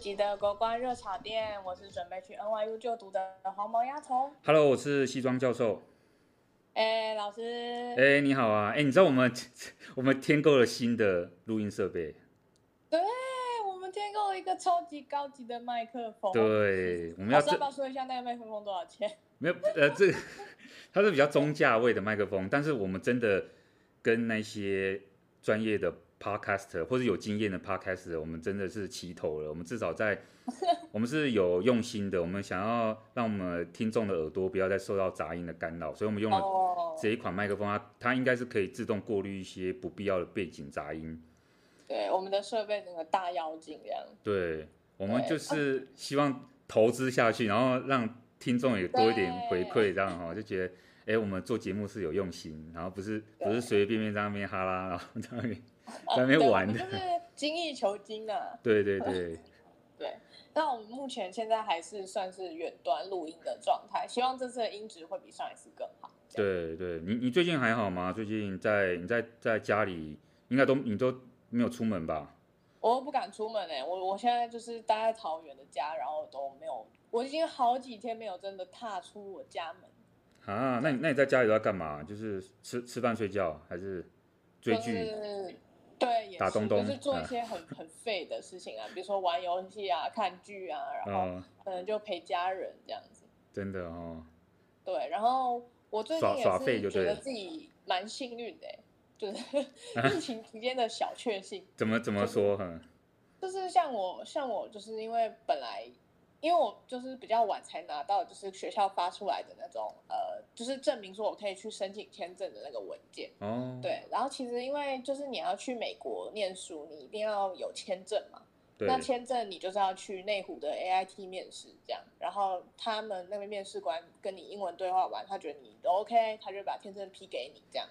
级的国关热炒店，我是准备去 NYU 就读的黄毛丫头。Hello，我是西装教授。哎，老师。哎，你好啊！哎，你知道我们 我们添购了新的录音设备。对，我们添购了一个超级高级的麦克风。对，我们要。要不要说一下那个麦克风多少钱？没有，呃，这个它是比较中价位的麦克风，但是我们真的跟那些专业的。Podcaster 或者有经验的 Podcaster，我们真的是齐头了。我们至少在，我们是有用心的。我们想要让我们听众的耳朵不要再受到杂音的干扰，所以我们用了这一款麦克风，它它应该是可以自动过滤一些不必要的背景杂音。对，我们的设备整个大妖精这样。对，我们就是希望投资下去，然后让听众也多一点回馈，这样哈，就觉得哎，我们做节目是有用心，然后不是不是随随便便在那边哈啦，然后在那边。在那边玩的，就是精益求精啊！对 对对，对。那我们目前现在还是算是远端录音的状态，希望这次的音质会比上一次更好。对对，你你最近还好吗？最近在你在在家里，应该都你都没有出门吧？我都不敢出门哎、欸，我我现在就是待在桃园的家，然后都没有，我已经好几天没有真的踏出我家门。啊，那你那你在家里都在干嘛？就是吃吃饭睡觉，还是追剧？就是对，也是，打东东就是做一些很很废的事情啊，比如说玩游戏啊、看剧啊，然后可能就陪家人这样子。真的哦。对，然后我最近也是觉得自己蛮幸运的，就是 疫情期间的小确幸。怎么怎么说？哈，就是像我，像我，就是因为本来。因为我就是比较晚才拿到，就是学校发出来的那种，呃，就是证明说我可以去申请签证的那个文件。哦。对，然后其实因为就是你要去美国念书，你一定要有签证嘛。对。那签证你就是要去内湖的 AIT 面试这样，然后他们那边面试官跟你英文对话完，他觉得你都 OK，他就把签证批给你这样。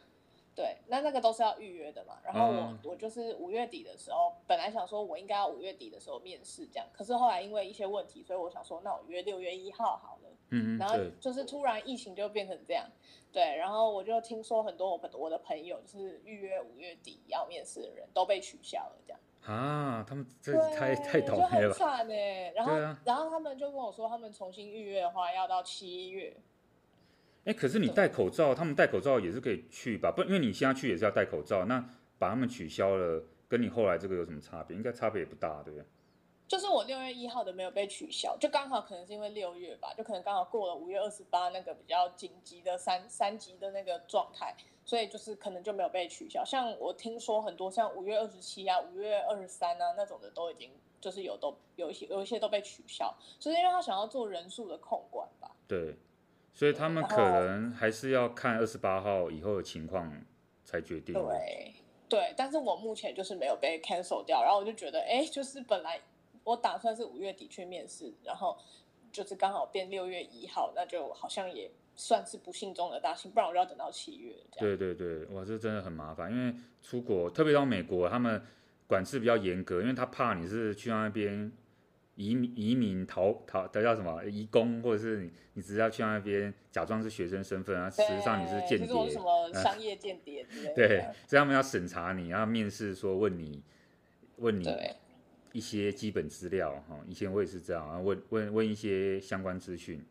对，那那个都是要预约的嘛。然后我、嗯、我就是五月底的时候，本来想说我应该要五月底的时候面试这样，可是后来因为一些问题，所以我想说那我约六月一号好了。嗯，然后就是突然疫情就变成这样，对，然后我就听说很多我我的朋友就是预约五月底要面试的人都被取消了这样。啊，他们这太太倒霉了。就很惨哎。然后、啊、然后他们就跟我说，他们重新预约的话要到七月。哎，可是你戴口罩，他们戴口罩也是可以去吧？不，因为你现在去也是要戴口罩，那把他们取消了，跟你后来这个有什么差别？应该差别也不大，对不对？就是我六月一号的没有被取消，就刚好可能是因为六月吧，就可能刚好过了五月二十八那个比较紧急的三三级的那个状态，所以就是可能就没有被取消。像我听说很多像五月二十七啊、五月二十三啊那种的都已经就是有都有一些有一些都被取消，就是因为他想要做人数的控管吧。对。所以他们可能还是要看二十八号以后的情况才决定。对，对，但是我目前就是没有被 cancel 掉，然后我就觉得，哎，就是本来我打算是五月底去面试，然后就是刚好变六月一号，那就好像也算是不幸中的大幸，不然我就要等到七月。对对对，哇，这真的很麻烦，因为出国，特别到美国，他们管制比较严格，因为他怕你是去那边。移民移民逃逃的叫什么？移工，或者是你你只是要去那边假装是学生身份啊，实际上你是间谍，就是什么商业间谍之类的。对，所以他们要审查你，然后面试说问你问你一些基本资料哈。以前我也是这样啊，问问问一些相关资讯。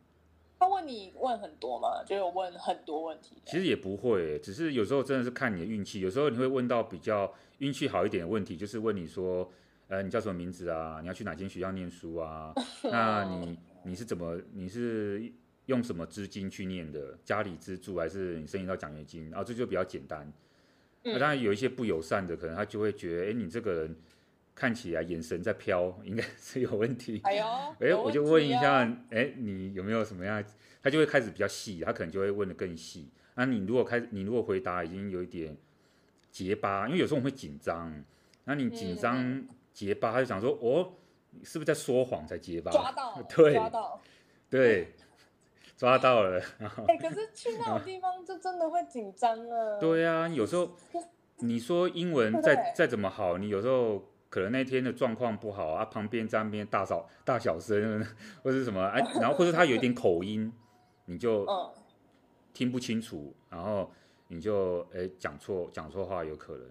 他问你问很多吗？就有问很多问题。其实也不会，只是有时候真的是看你的运气。有时候你会问到比较运气好一点的问题，就是问你说。呃，你叫什么名字啊？你要去哪间学校念书啊？那你你是怎么？你是用什么资金去念的？家里资助还是你申请到奖学金？然后这就比较简单。那当然有一些不友善的，可能他就会觉得，哎，你这个人看起来眼神在飘，应该 是有问题。哎呦，哎，我就问一下，哎，你有没有什么样？他就会开始比较细，他可能就会问的更细。那你如果开，你如果回答已经有一点结巴，因为有时候我们会紧张，那你紧张。嗯结巴，他就想说：“哦，你是不是在说谎才结巴？”抓到，对，抓到，对，抓到了。哎、欸，可是去那种地方就真的会紧张啊。对呀、啊，有时候 你说英文再再怎么好，你有时候可能那天的状况不好啊，旁边在那边大小大小声，或者什么哎，然后或者他有一点口音，你就听不清楚，然后你就哎讲错讲错话有可能。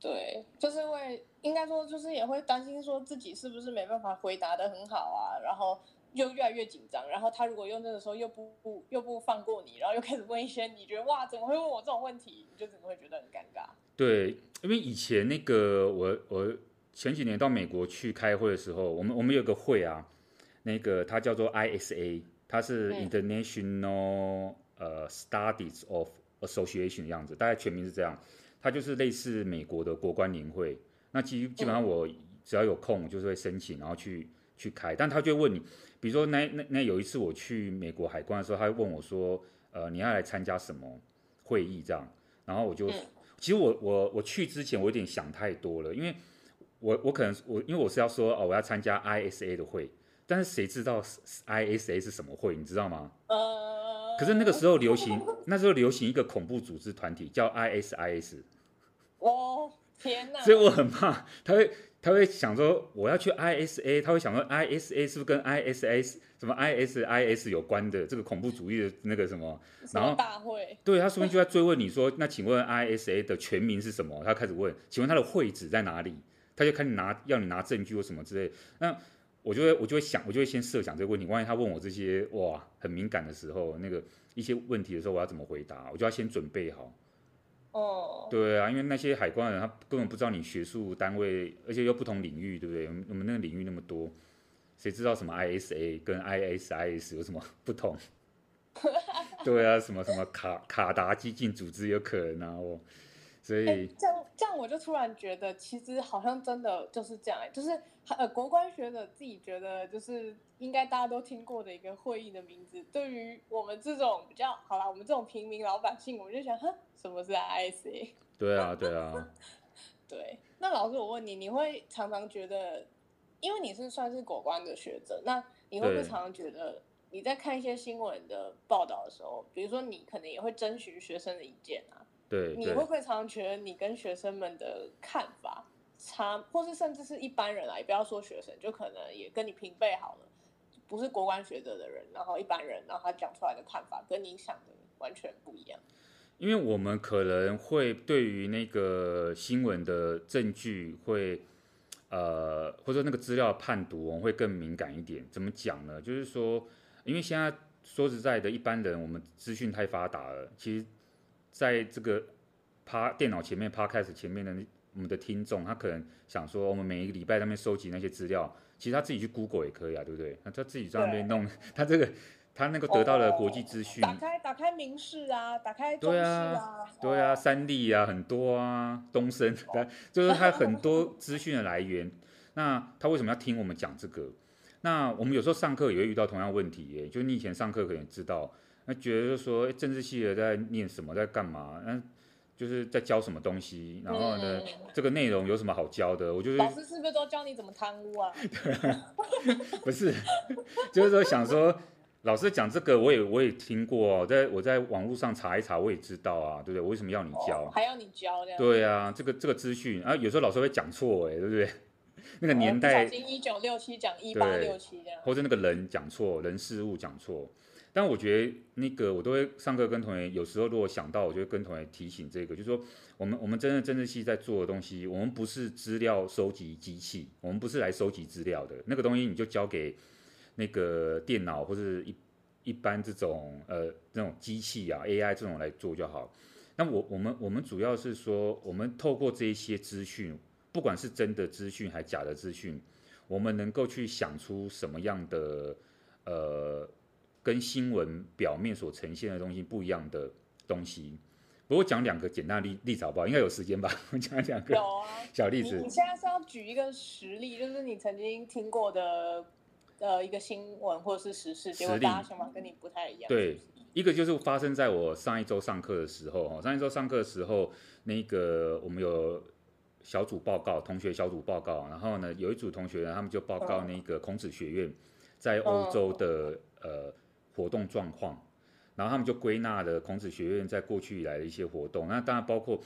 对，就是会应该说，就是也会担心说自己是不是没办法回答的很好啊，然后又越来越紧张。然后他如果用这个时候又不不又不放过你，然后又开始问一些你觉得哇怎么会问我这种问题，你就怎么会觉得很尴尬。对，因为以前那个我我前几年到美国去开会的时候，我们我们有个会啊，那个它叫做 ISA，它是 International、嗯、呃 Studies of Association 的样子，大概全名是这样。它就是类似美国的国关年会，那基基本上我只要有空，就是会申请，然后去去开。但他就会问你，比如说那那那有一次我去美国海关的时候，他会问我说，呃，你要来参加什么会议这样？然后我就，其实我我我去之前我有点想太多了，因为我我可能我因为我是要说哦，我要参加 ISA 的会，但是谁知道 ISA 是什么会，你知道吗？可是那个时候流行，那时候流行一个恐怖组织团体叫 ISIS。哦，天哪！所以我很怕他会，他会想说我要去 ISA，他会想说 ISA 是不是跟 ISS 什么 ISIS 有关的这个恐怖主义的那个什么？然后大会。对，他说不定就在追问你说，那请问 ISA 的全名是什么？他开始问，请问他的会址在哪里？他就开始拿要你拿证据或什么之类。那我就会我就会想，我就会先设想这个问题。万一他问我这些哇很敏感的时候，那个一些问题的时候，我要怎么回答？我就要先准备好。哦。对啊，因为那些海关人他根本不知道你学术单位，而且又不同领域，对不对？我们那个领域那么多，谁知道什么 ISA 跟 ISIS 有什么不同？对啊，什么什么卡卡达激进组织有可能啊，我。所以、欸、这样这样我就突然觉得，其实好像真的就是这样，就是呃，国关学者自己觉得就是应该大家都听过的一个会议的名字，对于我们这种比较好啦，我们这种平民老百姓，我们就想，哼，什么是 ISA？对啊，对啊，对。那老师，我问你，你会常常觉得，因为你是算是国关的学者，那你会不会常常觉得你在看一些新闻的报道的时候，比如说你可能也会征询学生的意见啊？对，你会不会常常觉得你跟学生们的看法差，或是甚至是一般人啊，也不要说学生，就可能也跟你平辈好了，不是国关学者的人，然后一般人，然后他讲出来的看法跟你想的完全不一样。因为我们可能会对于那个新闻的证据会，呃，或者说那个资料判读，我们会更敏感一点。怎么讲呢？就是说，因为现在说实在的，一般人我们资讯太发达了，其实。在这个趴电脑前面、Podcast 前面的我们的听众，他可能想说，我们每一个礼拜在那边收集那些资料，其实他自己去 Google 也可以啊，对不对？那他自己在那边弄，他这个他那个得到了国际资讯，打开打开明视啊，打开中视啊，对啊，三立啊，很多啊，东森，就是他很多资讯的来源。那他为什么要听我们讲这个？那我们有时候上课也会遇到同样问题耶，就你以前上课可能知道。那觉得说政治系的在念什么，在干嘛？嗯，就是在教什么东西。然后呢，嗯、这个内容有什么好教的？我就是老师是不是都教你怎么贪污啊？对 啊，不是，就是说想说老师讲这个，我也我也听过，在我在网络上查一查，我也知道啊，对不对？我为什么要你教？哦、还要你教这样？对啊，这个这个资讯啊，有时候老师会讲错，哎，对不对？那个年代，一九六七讲一八六七这样，或者那个人讲错，人事物讲错。但我觉得那个我都会上课跟同学，有时候如果想到，我就会跟同学提醒这个，就是说我们我们真的政治系在做的东西，我们不是资料收集机器，我们不是来收集资料的，那个东西你就交给那个电脑或是一一般这种呃那种机器啊 AI 这种来做就好。那我我们我们主要是说，我们透过这一些资讯，不管是真的资讯还假的资讯，我们能够去想出什么样的呃。跟新闻表面所呈现的东西不一样的东西，不过讲两个简单的例例子好不好？应该有时间吧？我讲两个 小例子。你现在是要举一个实例，就是你曾经听过的呃一个新闻或者是时事，结果大家想法跟你不太一样。对，一个就是发生在我上一周上课的时候。上一周上课的时候，那个我们有小组报告，同学小组报告，然后呢，有一组同学呢，他们就报告那个孔子学院在欧洲的、嗯、呃。活动状况，然后他们就归纳了孔子学院在过去以来的一些活动，那当然包括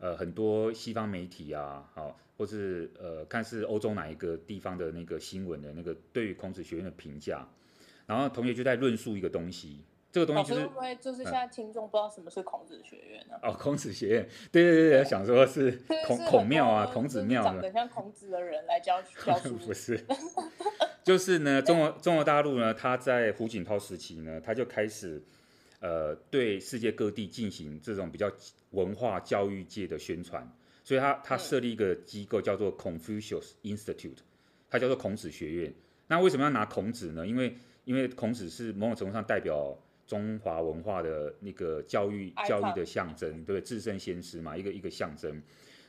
呃很多西方媒体啊，好，或是呃看是欧洲哪一个地方的那个新闻的那个对于孔子学院的评价，然后同学就在论述一个东西，这个东西就是会不会就是现在听众不知道什么是孔子学院呢？哦，孔子学院，对对对对，想说是孔孔庙啊，孔子庙，长得像孔子的人来教 教书，不是，就是呢，中国中国大陆呢，他在胡锦涛时期呢，他就开始呃对世界各地进行这种比较文化教育界的宣传，所以他他设立一个机构叫做 Confucius Institute，它叫做孔子学院。那为什么要拿孔子呢？因为因为孔子是某种程度上代表中华文化的那个教育教育的象征，对不对？至圣先师嘛，一个一个象征，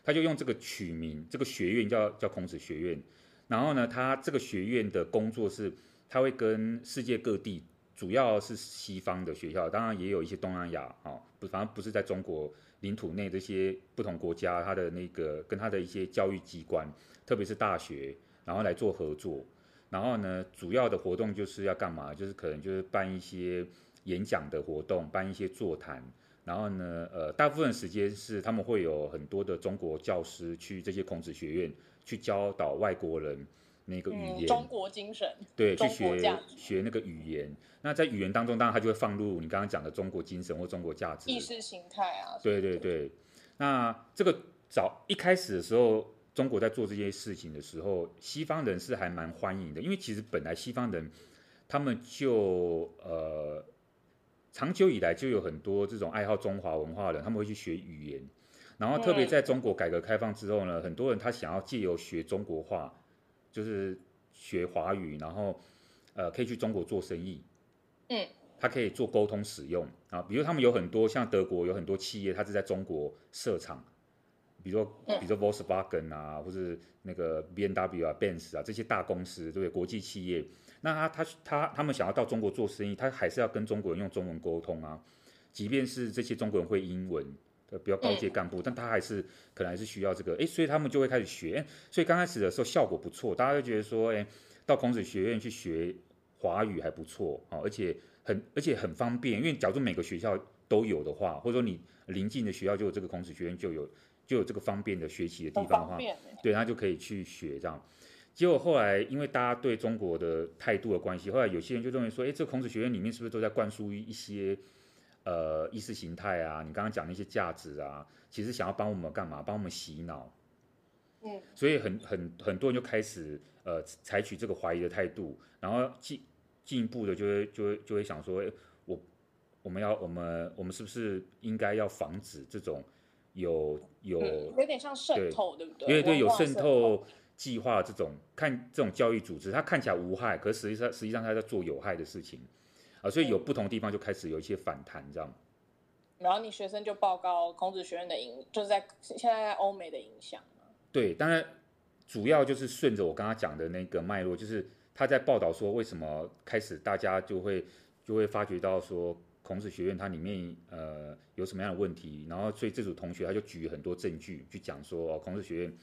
他就用这个取名，这个学院叫叫孔子学院。然后呢，他这个学院的工作是，他会跟世界各地，主要是西方的学校，当然也有一些东南亚啊，不，反正不是在中国领土内这些不同国家，他的那个跟他的一些教育机关，特别是大学，然后来做合作。然后呢，主要的活动就是要干嘛？就是可能就是办一些演讲的活动，办一些座谈。然后呢，呃，大部分时间是他们会有很多的中国教师去这些孔子学院去教导外国人那个语言，嗯、中国精神，对，去学学那个语言。那在语言当中，当然他就会放入你刚刚讲的中国精神或中国价值、意识形态啊。对对对。那这个早一开始的时候。中国在做这些事情的时候，西方人是还蛮欢迎的，因为其实本来西方人他们就呃长久以来就有很多这种爱好中华文化的人，他们会去学语言，然后特别在中国改革开放之后呢，很多人他想要借由学中国话，就是学华语，然后呃可以去中国做生意，嗯，他可以做沟通使用啊，比如他们有很多像德国有很多企业，它是在中国设厂。比如说，比如说 Volkswagen 啊，或是那个 BMW 啊、Benz 啊这些大公司，对不对？国际企业，那他他他他们想要到中国做生意，他还是要跟中国人用中文沟通啊。即便是这些中国人会英文的，比较高阶干部，但他还是可能还是需要这个。哎，所以他们就会开始学。所以刚开始的时候效果不错，大家都觉得说，哎，到孔子学院去学华语还不错啊，而且很而且很方便。因为假如每个学校都有的话，或者说你邻近的学校就有这个孔子学院就有。就有这个方便的学习的地方的话，对，他就可以去学这样。结果后来因为大家对中国的态度的关系，后来有些人就认为说，哎，这个孔子学院里面是不是都在灌输一些呃意识形态啊？你刚刚讲那些价值啊，其实想要帮我们干嘛？帮我们洗脑。嗯。所以很很很多人就开始呃采取这个怀疑的态度，然后进进一步的就会就会就会想说，哎，我我们要我们我们是不是应该要防止这种？有有、嗯、有点像渗透，对，对不对？因为对，有渗透计划这种，看这种教育组织，它看起来无害，可实际上实际上它在做有害的事情啊，所以有不同的地方就开始有一些反弹，这样。然后你学生就报告孔子学院的影，就是在现在在欧美的影响。对，当然主要就是顺着我刚刚讲的那个脉络，就是他在报道说为什么开始大家就会就会发觉到说。孔子学院它里面呃有什么样的问题？然后所以这组同学他就举很多证据去讲说，哦，孔子学院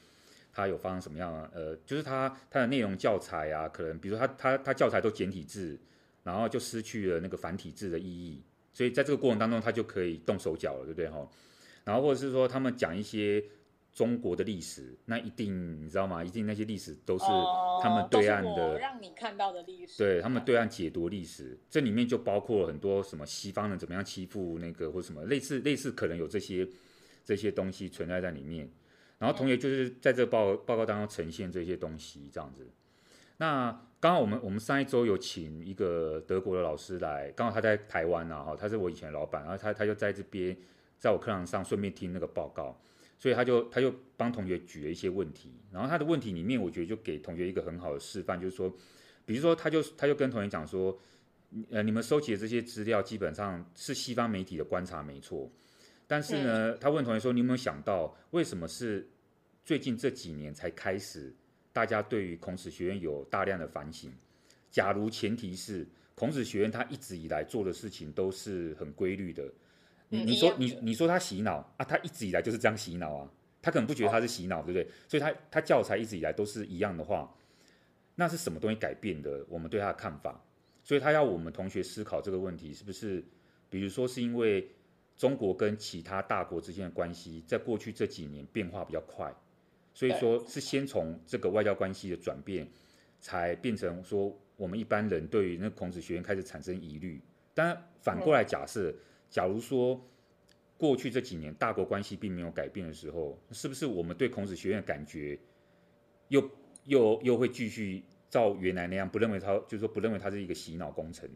它有发生什么样呃，就是它它的内容教材啊，可能比如说它它它教材都简体字，然后就失去了那个繁体字的意义，所以在这个过程当中他就可以动手脚了，对不对哈？然后或者是说他们讲一些。中国的历史，那一定你知道吗？一定那些历史都是他们对岸的，哦、我让你看到的历史，对他们对岸解读历史，这里面就包括了很多什么西方人怎么样欺负那个或什么类似类似，可能有这些这些东西存在在里面。然后同学就是在这个报报告当中呈现这些东西这样子。那刚好我们我们上一周有请一个德国的老师来，刚好他在台湾啊，哈，他是我以前老板，然后他他就在这边在我课堂上顺便听那个报告。所以他就他就帮同学举了一些问题，然后他的问题里面，我觉得就给同学一个很好的示范，就是说，比如说他就他就跟同学讲说，呃，你们收集的这些资料基本上是西方媒体的观察没错，但是呢，他问同学说，你有没有想到为什么是最近这几年才开始大家对于孔子学院有大量的反省？假如前提是孔子学院他一直以来做的事情都是很规律的。你你说你你说他洗脑啊？他一直以来就是这样洗脑啊？他可能不觉得他是洗脑，对不对？所以他他教材一直以来都是一样的话，那是什么东西改变的？我们对他的看法，所以他要我们同学思考这个问题，是不是？比如说是因为中国跟其他大国之间的关系，在过去这几年变化比较快，所以说是先从这个外交关系的转变，才变成说我们一般人对于那孔子学院开始产生疑虑。但反过来假设，嗯、假如说过去这几年大国关系并没有改变的时候，是不是我们对孔子学院的感觉又又又会继续照原来那样，不认为它就是说不认为它是一个洗脑工程？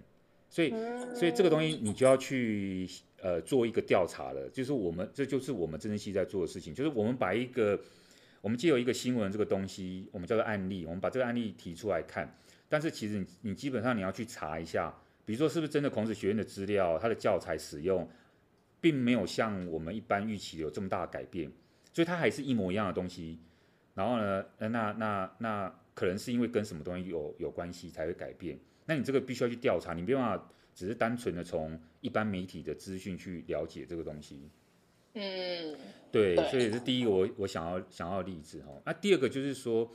所以，所以这个东西你就要去呃做一个调查了。就是我们这就是我们政治系在做的事情，就是我们把一个我们借由一个新闻这个东西，我们叫做案例，我们把这个案例提出来看。但是其实你你基本上你要去查一下，比如说是不是真的孔子学院的资料，它的教材使用并没有像我们一般预期有这么大的改变，所以它还是一模一样的东西。然后呢，那那那，那可能是因为跟什么东西有有关系才会改变。那你这个必须要去调查，你没办法只是单纯的从一般媒体的资讯去了解这个东西。嗯，对，对，所以是第一个我我想要想要的例子哈。那第二个就是说，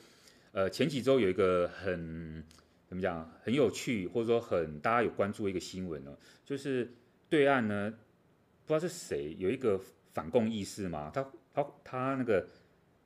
呃，前几周有一个很怎么讲很有趣，或者说很大家有关注的一个新闻呢，就是对岸呢不知道是谁有一个反共意识嘛，他他他那个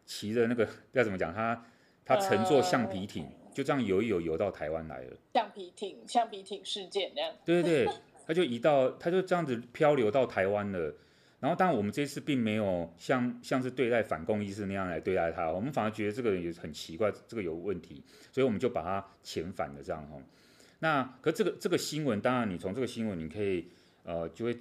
骑着那个要怎么讲，他他乘坐橡皮艇。呃就这样游一游，游到台湾来了。橡皮艇，橡皮艇事件那样。对对对，他就移到，他就这样子漂流到台湾了。然后，当然我们这次并没有像像是对待反共意识那样来对待他，我们反而觉得这个人也很奇怪，这个有问题，所以我们就把他遣返了这样哈。那可这个这个新闻，当然你从这个新闻你可以呃就会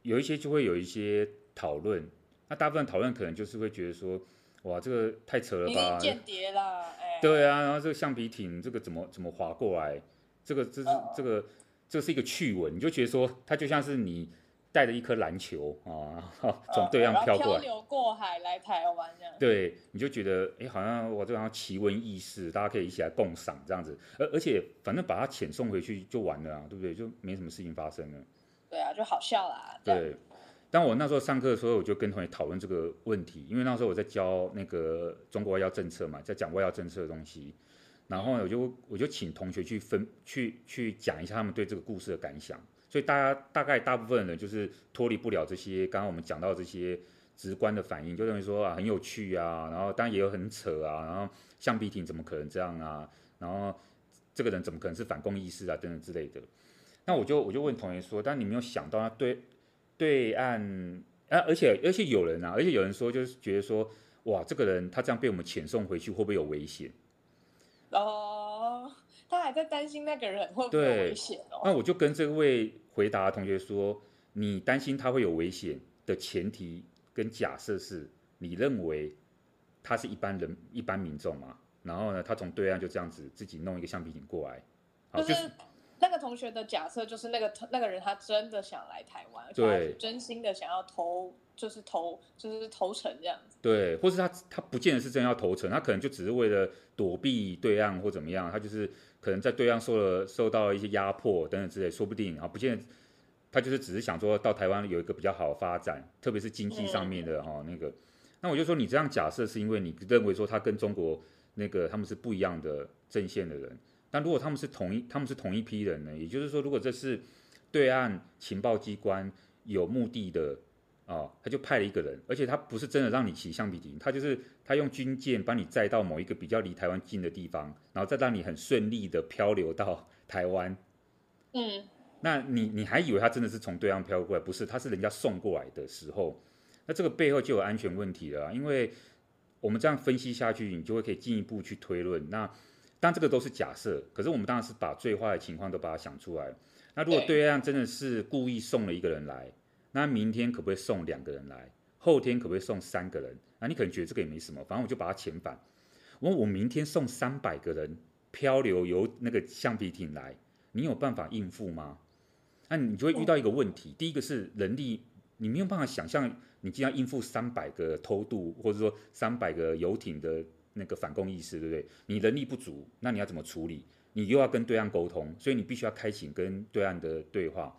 有一些就会有一些讨论。那大部分讨论可能就是会觉得说，哇，这个太扯了吧，间谍啦。对啊，然后这个橡皮艇这个怎么怎么划过来？这个这是这个这是一个趣闻，你就觉得说它就像是你带着一颗篮球啊，从对岸飘过来，漂流过海来台湾这样。对，你就觉得哎，好像我这样奇闻异事，大家可以一起来共赏这样子。而而且反正把它遣送回去就完了啊，对不对？就没什么事情发生了。对啊，就好笑啦。对。当我那时候上课的时候，我就跟同学讨论这个问题，因为那时候我在教那个中国外交政策嘛，在讲外交政策的东西，然后我就我就请同学去分去去讲一下他们对这个故事的感想，所以大家大概大部分人就是脱离不了这些刚刚我们讲到这些直观的反应，就认为说啊很有趣啊，然后当然也有很扯啊，然后橡皮艇怎么可能这样啊，然后这个人怎么可能是反共意识啊等等之类的，那我就我就问同学说，但你没有想到他对。对岸啊，而且而且有人啊，而且有人说，就是觉得说，哇，这个人他这样被我们遣送回去，会不会有危险？哦，他还在担心那个人会不会有危险哦。那我就跟这位回答同学说，你担心他会有危险的前提跟假设是，你认为他是一般人、一般民众嘛？然后呢，他从对岸就这样子自己弄一个橡皮艇过来，好，就是。就是那个同学的假设就是那个那个人他真的想来台湾，对，真心的想要投，就是投，就是投诚这样子。对，或是他他不见得是真要投诚，他可能就只是为了躲避对岸或怎么样，他就是可能在对岸受了受到一些压迫等等之类，说不定啊，不见得他就是只是想说到台湾有一个比较好的发展，特别是经济上面的哈、嗯、那个。那我就说你这样假设是因为你认为说他跟中国那个他们是不一样的阵线的人。但如果他们是同一，他们是同一批人呢？也就是说，如果这是对岸情报机关有目的的啊、哦，他就派了一个人，而且他不是真的让你骑橡皮艇，他就是他用军舰把你载到某一个比较离台湾近的地方，然后再让你很顺利的漂流到台湾。嗯，那你你还以为他真的是从对岸漂过来？不是，他是人家送过来的时候，那这个背后就有安全问题了。因为我们这样分析下去，你就会可以进一步去推论那。但这个都是假设，可是我们当然是把最坏的情况都把它想出来。那如果对岸真的是故意送了一个人来，那明天可不可以送两个人来？后天可不可以送三个人？那你可能觉得这个也没什么，反正我就把它遣返。我我明天送三百个人漂流由那个橡皮艇来，你有办法应付吗？那你就会遇到一个问题，第一个是人力，你没有办法想象你既然应付三百个偷渡，或者说三百个游艇的。那个反攻意识，对不对？你人力不足，那你要怎么处理？你又要跟对岸沟通，所以你必须要开启跟对岸的对话。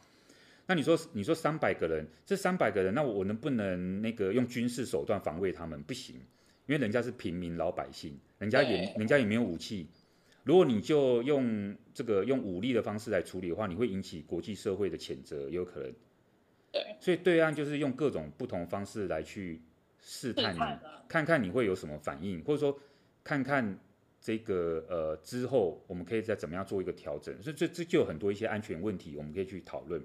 那你说，你说三百个人，这三百个人，那我能不能那个用军事手段防卫他们？不行，因为人家是平民老百姓，人家也人家也没有武器。如果你就用这个用武力的方式来处理的话，你会引起国际社会的谴责，有可能。对，所以对岸就是用各种不同方式来去。试探你，看看你会有什么反应，或者说看看这个呃之后，我们可以再怎么样做一个调整？所以这这就有很多一些安全问题，我们可以去讨论。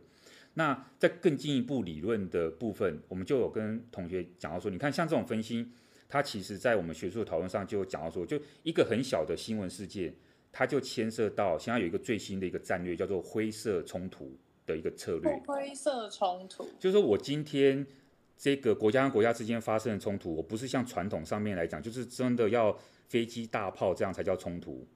那在更进一步理论的部分，我们就有跟同学讲到说，你看像这种分析，它其实在我们学术讨论上就有讲到说，就一个很小的新闻事件，它就牵涉到现在有一个最新的一个战略，叫做灰色冲突的一个策略。灰色冲突，就是说我今天这个国家跟国家之间发生的冲突，我不是像传统上面来讲，就是真的要飞机大炮这样才叫冲突，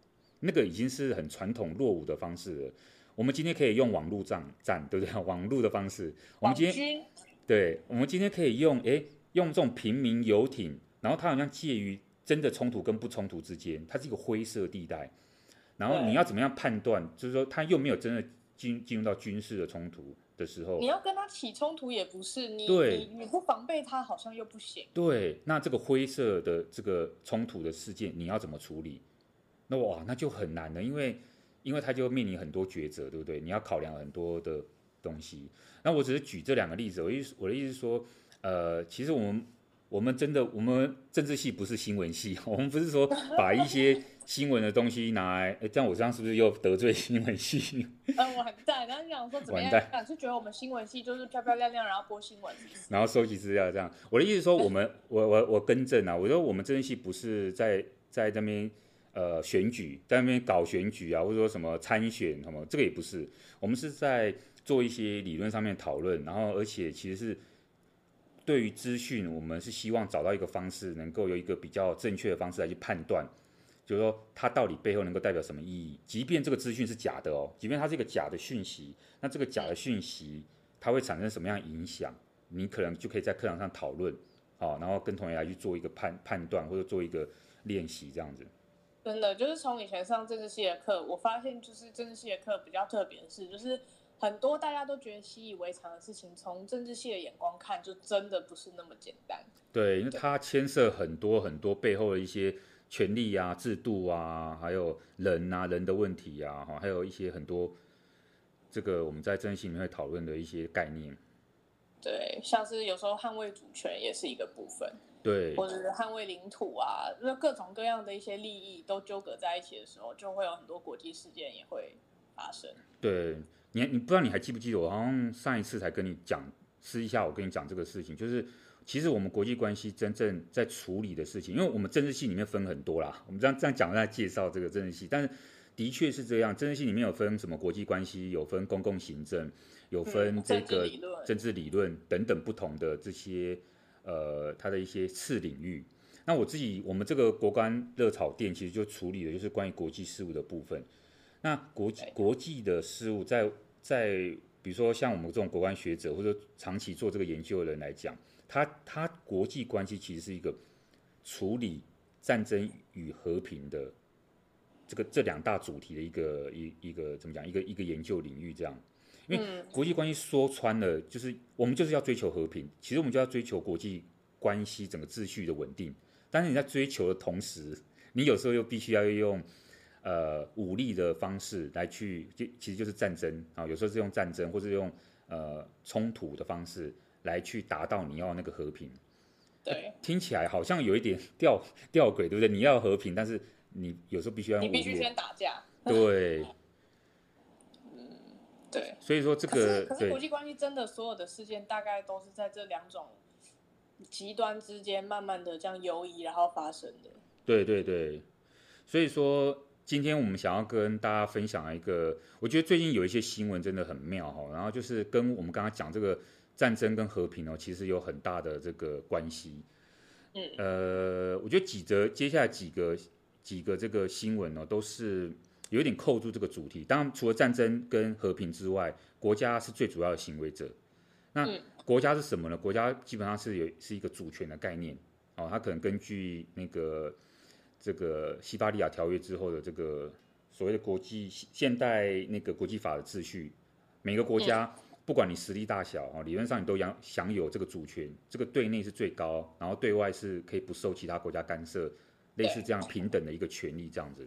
那个已经是很传统落伍的方式了。我们今天可以用网络战战，对不对？网络的方式，我们今天对，我们今天可以用，诶，用这种平民游艇，然后它好像介于真的冲突跟不冲突之间，它是一个灰色地带。然后你要怎么样判断？就是说，它又没有真的进进入到军事的冲突的时候，你要跟他起冲突也不是，你对你你不防备他好像又不行。对，那这个灰色的这个冲突的事件，你要怎么处理？那哇，那就很难了，因为。因为他就面临很多抉择，对不对？你要考量很多的东西。那我只是举这两个例子，我意思我的意思是说，呃，其实我们我们真的我们政治系不是新闻系，我们不是说把一些新闻的东西拿来，哎，这样我这样是不是又得罪新闻系？嗯，完蛋。然后你想说怎么样？是觉得我们新闻系就是漂漂亮亮，然后播新闻，然后收集资料这样。我的意思说，我们我我我更正啊，我说我们政治系不是在在那边。呃，选举在那边搞选举啊，或者说什么参选什么，这个也不是。我们是在做一些理论上面讨论，然后而且其实是对于资讯，我们是希望找到一个方式，能够有一个比较正确的方式来去判断，就是说它到底背后能够代表什么意义。即便这个资讯是假的哦，即便它是一个假的讯息，那这个假的讯息它会产生什么样影响？你可能就可以在课堂上讨论，好，然后跟同学来去做一个判判断，或者做一个练习这样子。真的就是从以前上政治系的课，我发现就是政治系的课比较特别的是，就是很多大家都觉得习以为常的事情，从政治系的眼光看，就真的不是那么简单。对，因为它牵涉很多很多背后的一些权力啊、制度啊，还有人啊、人的问题啊，哈，还有一些很多这个我们在政治系里面会讨论的一些概念。对，像是有时候捍卫主权也是一个部分。对，或者是捍卫领土啊，那各种各样的一些利益都纠葛在一起的时候，就会有很多国际事件也会发生。对，你你不知道你还记不记得我好像上一次才跟你讲，私一下我跟你讲这个事情，就是其实我们国际关系真正在处理的事情，因为我们政治系里面分很多啦，我们这样这样讲在介绍这个政治系，但是的确是这样，政治系里面有分什么国际关系，有分公共行政，有分这个政治理论等等不同的这些。呃，它的一些次领域。那我自己，我们这个国关热炒店其实就处理的就是关于国际事务的部分。那国际国际的事务在，在在比如说像我们这种国关学者或者长期做这个研究的人来讲，他他国际关系其实是一个处理战争与和平的这个这两大主题的一个一一个怎么讲一个一个研究领域这样。因为国际关系说穿了，就是我们就是要追求和平。其实我们就要追求国际关系整个秩序的稳定。但是你在追求的同时，你有时候又必须要用呃武力的方式来去，就其实就是战争啊。有时候是用战争，或是用呃冲突的方式来去达到你要那个和平。对，听起来好像有一点 吊吊诡，对不对？你要和平，但是你有时候必须要你必须先打架。对。对，所以说这个可是，可是国际关系真的所有的事件大概都是在这两种极端之间慢慢的这样游移，然后发生的。对对对，所以说今天我们想要跟大家分享一个，我觉得最近有一些新闻真的很妙哈，然后就是跟我们刚刚讲这个战争跟和平哦，其实有很大的这个关系。嗯，呃，我觉得几则接下来几个几个这个新闻呢，都是。有点扣住这个主题，当然除了战争跟和平之外，国家是最主要的行为者。那国家是什么呢？国家基本上是有是一个主权的概念哦，它可能根据那个这个西巴利亚条约之后的这个所谓的国际现代那个国际法的秩序，每个国家不管你实力大小啊，理论上你都享享有这个主权，这个对内是最高，然后对外是可以不受其他国家干涉，类似这样平等的一个权利这样子。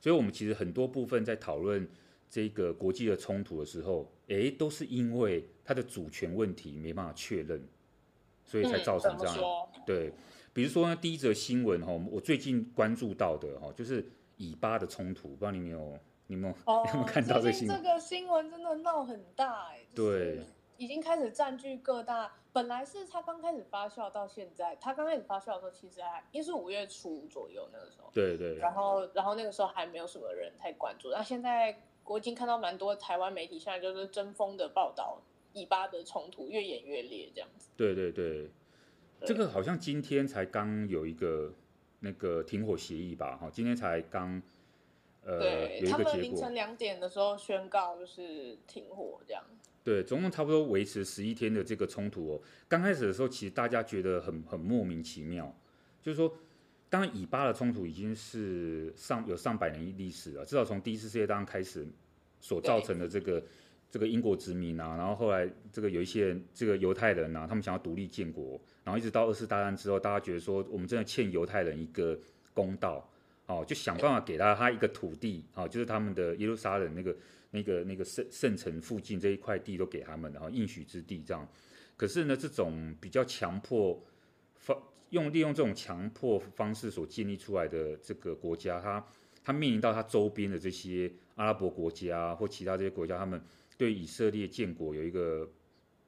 所以，我们其实很多部分在讨论这个国际的冲突的时候，诶，都是因为它的主权问题没办法确认，所以才造成这样。对，比如说呢，第一则新闻哈，我最近关注到的哈，就是以巴的冲突，不知道你有没有，你有没有，哦、有没有看到这个新闻？这个新闻真的闹很大哎、欸，对，已经开始占据各大。本来是他刚开始发酵到现在，他刚开始发酵的时候，其实还应该是五月初左右那个时候。对对。然后，然后那个时候还没有什么人太关注。那现在我已经看到蛮多台湾媒体现在就是争锋的报道，以巴的冲突越演越烈这样子。对对对，对这个好像今天才刚有一个那个停火协议吧？哈，今天才刚呃对有一个结果。他们凌晨两点的时候宣告就是停火这样。对，总共差不多维持十一天的这个冲突哦。刚开始的时候，其实大家觉得很很莫名其妙，就是说，当然以巴的冲突已经是上有上百年历史了，至少从第一次世界大战开始所造成的这个这个英国殖民啊，然后后来这个有一些人，这个犹太人啊，他们想要独立建国，然后一直到二次大战之后，大家觉得说我们真的欠犹太人一个公道，哦，就想办法给他他一个土地，哦，就是他们的耶路撒冷那个。那个那个圣圣城附近这一块地都给他们，然后应许之地这样。可是呢，这种比较强迫方用利用这种强迫方式所建立出来的这个国家，它它面临到它周边的这些阿拉伯国家或其他这些国家，他们对以色列建国有一个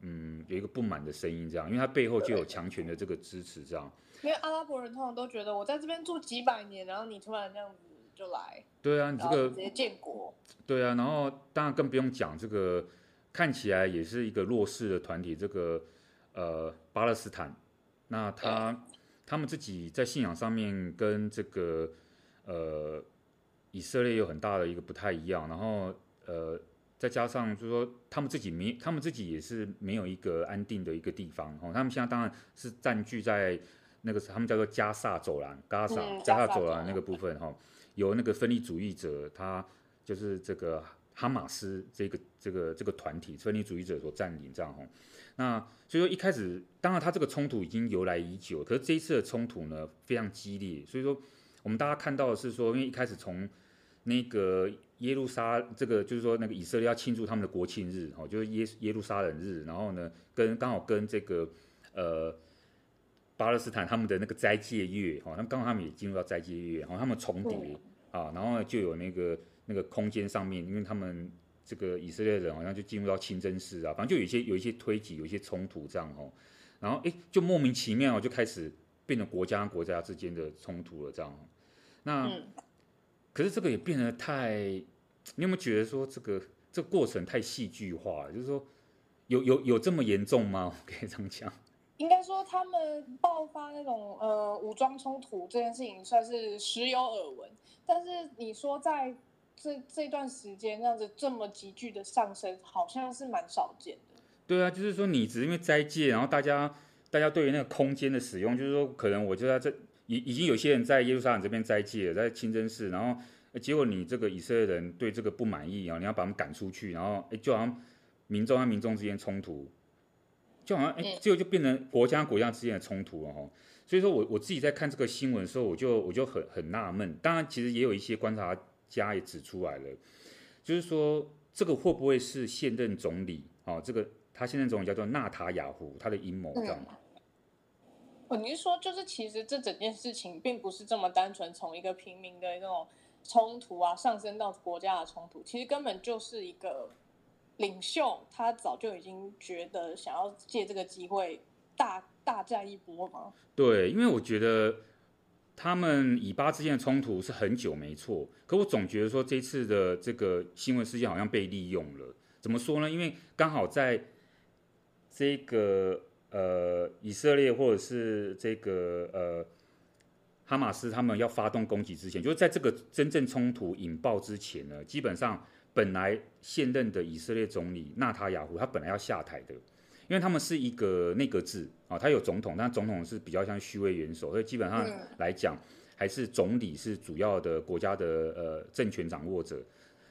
嗯有一个不满的声音这样，因为它背后就有强权的这个支持这样。因为阿拉伯人通常都觉得我在这边住几百年，然后你突然这样子。就来，对啊，你这个直接建国，对啊，然后当然更不用讲这个，看起来也是一个弱势的团体，这个呃巴勒斯坦，那他他们自己在信仰上面跟这个呃以色列有很大的一个不太一样，然后呃再加上就是说他们自己没，他们自己也是没有一个安定的一个地方哦，他们现在当然是占据在那个他们叫做加萨走廊，加萨、嗯、加萨走廊那个部分哈。哦由那个分离主义者，他就是这个哈马斯这个这个这个团体，分离主义者所占领这样吼。那所以说一开始，当然他这个冲突已经由来已久，可是这一次的冲突呢非常激烈。所以说我们大家看到的是说，因为一开始从那个耶路撒这个就是说那个以色列要庆祝他们的国庆日，哦，就是耶耶路撒冷日，然后呢跟刚好跟这个呃。巴勒斯坦他们的那个斋戒月，哈，那刚好他们也进入到斋戒月，然后他们重叠啊，然后就有那个那个空间上面，因为他们这个以色列人好像就进入到清真寺啊，反正就有一些有一些推挤，有一些冲突这样哦，然后哎，就莫名其妙就开始变成国家国家之间的冲突了这样。那可是这个也变得太，你有没有觉得说这个这个过程太戏剧化了？就是说有有有这么严重吗？可以这样讲？应该说，他们爆发那种呃武装冲突这件事情算是时有耳闻，但是你说在这这段时间这样子这么急剧的上升，好像是蛮少见的。对啊，就是说你只是因为斋戒，然后大家大家对于那个空间的使用，就是说可能我就在这已已经有些人在耶路撒冷这边斋戒，在清真寺，然后结果你这个以色列人对这个不满意啊，你要把他们赶出去，然后哎就好像民众和民众之间冲突。就好像哎，这个就变成国家国家之间的冲突了哈。所以说我我自己在看这个新闻的时候，我就我就很很纳闷。当然，其实也有一些观察家也指出来了，就是说这个会不会是现任总理啊？这个他现任总理叫做纳塔雅胡，他的阴谋，知道吗？哦，你是说就是其实这整件事情并不是这么单纯，从一个平民的那种冲突啊上升到国家的冲突，其实根本就是一个。领袖他早就已经觉得想要借这个机会大大战一波吗？对，因为我觉得他们以巴之间的冲突是很久没错，可我总觉得说这次的这个新闻事件好像被利用了。怎么说呢？因为刚好在这个呃以色列或者是这个呃哈马斯他们要发动攻击之前，就是在这个真正冲突引爆之前呢，基本上。本来现任的以色列总理纳塔雅胡，他本来要下台的，因为他们是一个内阁制啊，他有总统，但总统是比较像虚位元首，所以基本上来讲，还是总理是主要的国家的呃政权掌握者。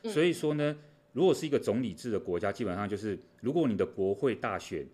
所以说呢，如果是一个总理制的国家，基本上就是如果你的国会大选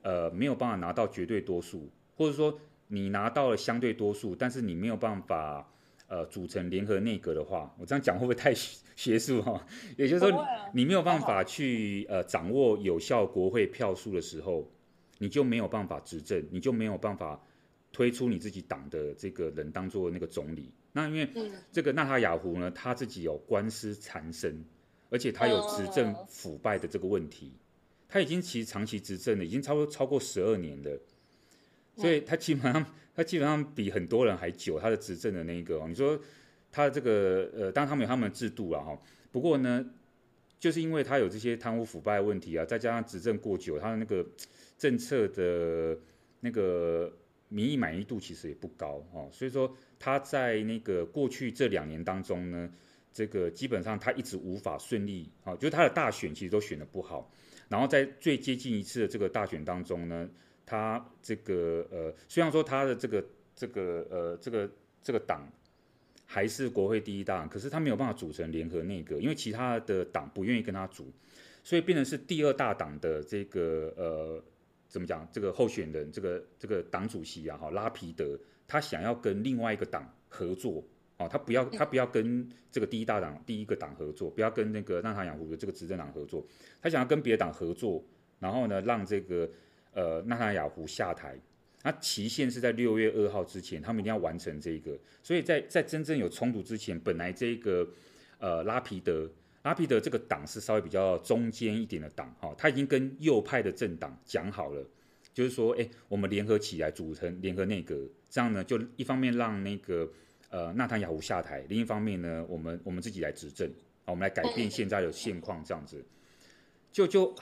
呃没有办法拿到绝对多数，或者说你拿到了相对多数，但是你没有办法。呃，组成联合内阁的话，我这样讲会不会太学术哈？也就是说，你没有办法去呃掌握有效国会票数的时候，你就没有办法执政，你就没有办法推出你自己党的这个人当做那个总理。那因为这个纳塔雅胡呢，他自己有官司缠身，而且他有执政腐败的这个问题，他已经其实长期执政了，已经超过超过十二年了，所以他基本上他基本上比很多人还久，他的执政的那个，你说他的这个呃，当然他们有他们的制度了哈，不过呢，就是因为他有这些贪污腐败问题啊，再加上执政过久，他的那个政策的那个民意满意度其实也不高哦，所以说他在那个过去这两年当中呢，这个基本上他一直无法顺利啊，就是他的大选其实都选得不好，然后在最接近一次的这个大选当中呢，他这个呃，虽然说他的这个这个呃这个这个党。还是国会第一大党，可是他没有办法组成联合内阁，因为其他的党不愿意跟他组，所以变成是第二大党的这个呃，怎么讲？这个候选人，这个这个党主席啊，哈，拉皮德，他想要跟另外一个党合作，哦，他不要他不要跟这个第一大党第一个党合作，不要跟那个纳塔雅胡的这个执政党合作，他想要跟别的党合作，然后呢，让这个呃纳塔雅胡下台。那期限是在六月二号之前，他们一定要完成这个。所以在在真正有冲突之前，本来这个呃拉皮德拉皮德这个党是稍微比较中间一点的党，哈，他已经跟右派的政党讲好了，就是说，哎，我们联合起来组成联合内阁，这样呢，就一方面让那个呃纳坦雅胡下台，另一方面呢，我们我们自己来执政，啊，我们来改变现在的现况，这样子，就就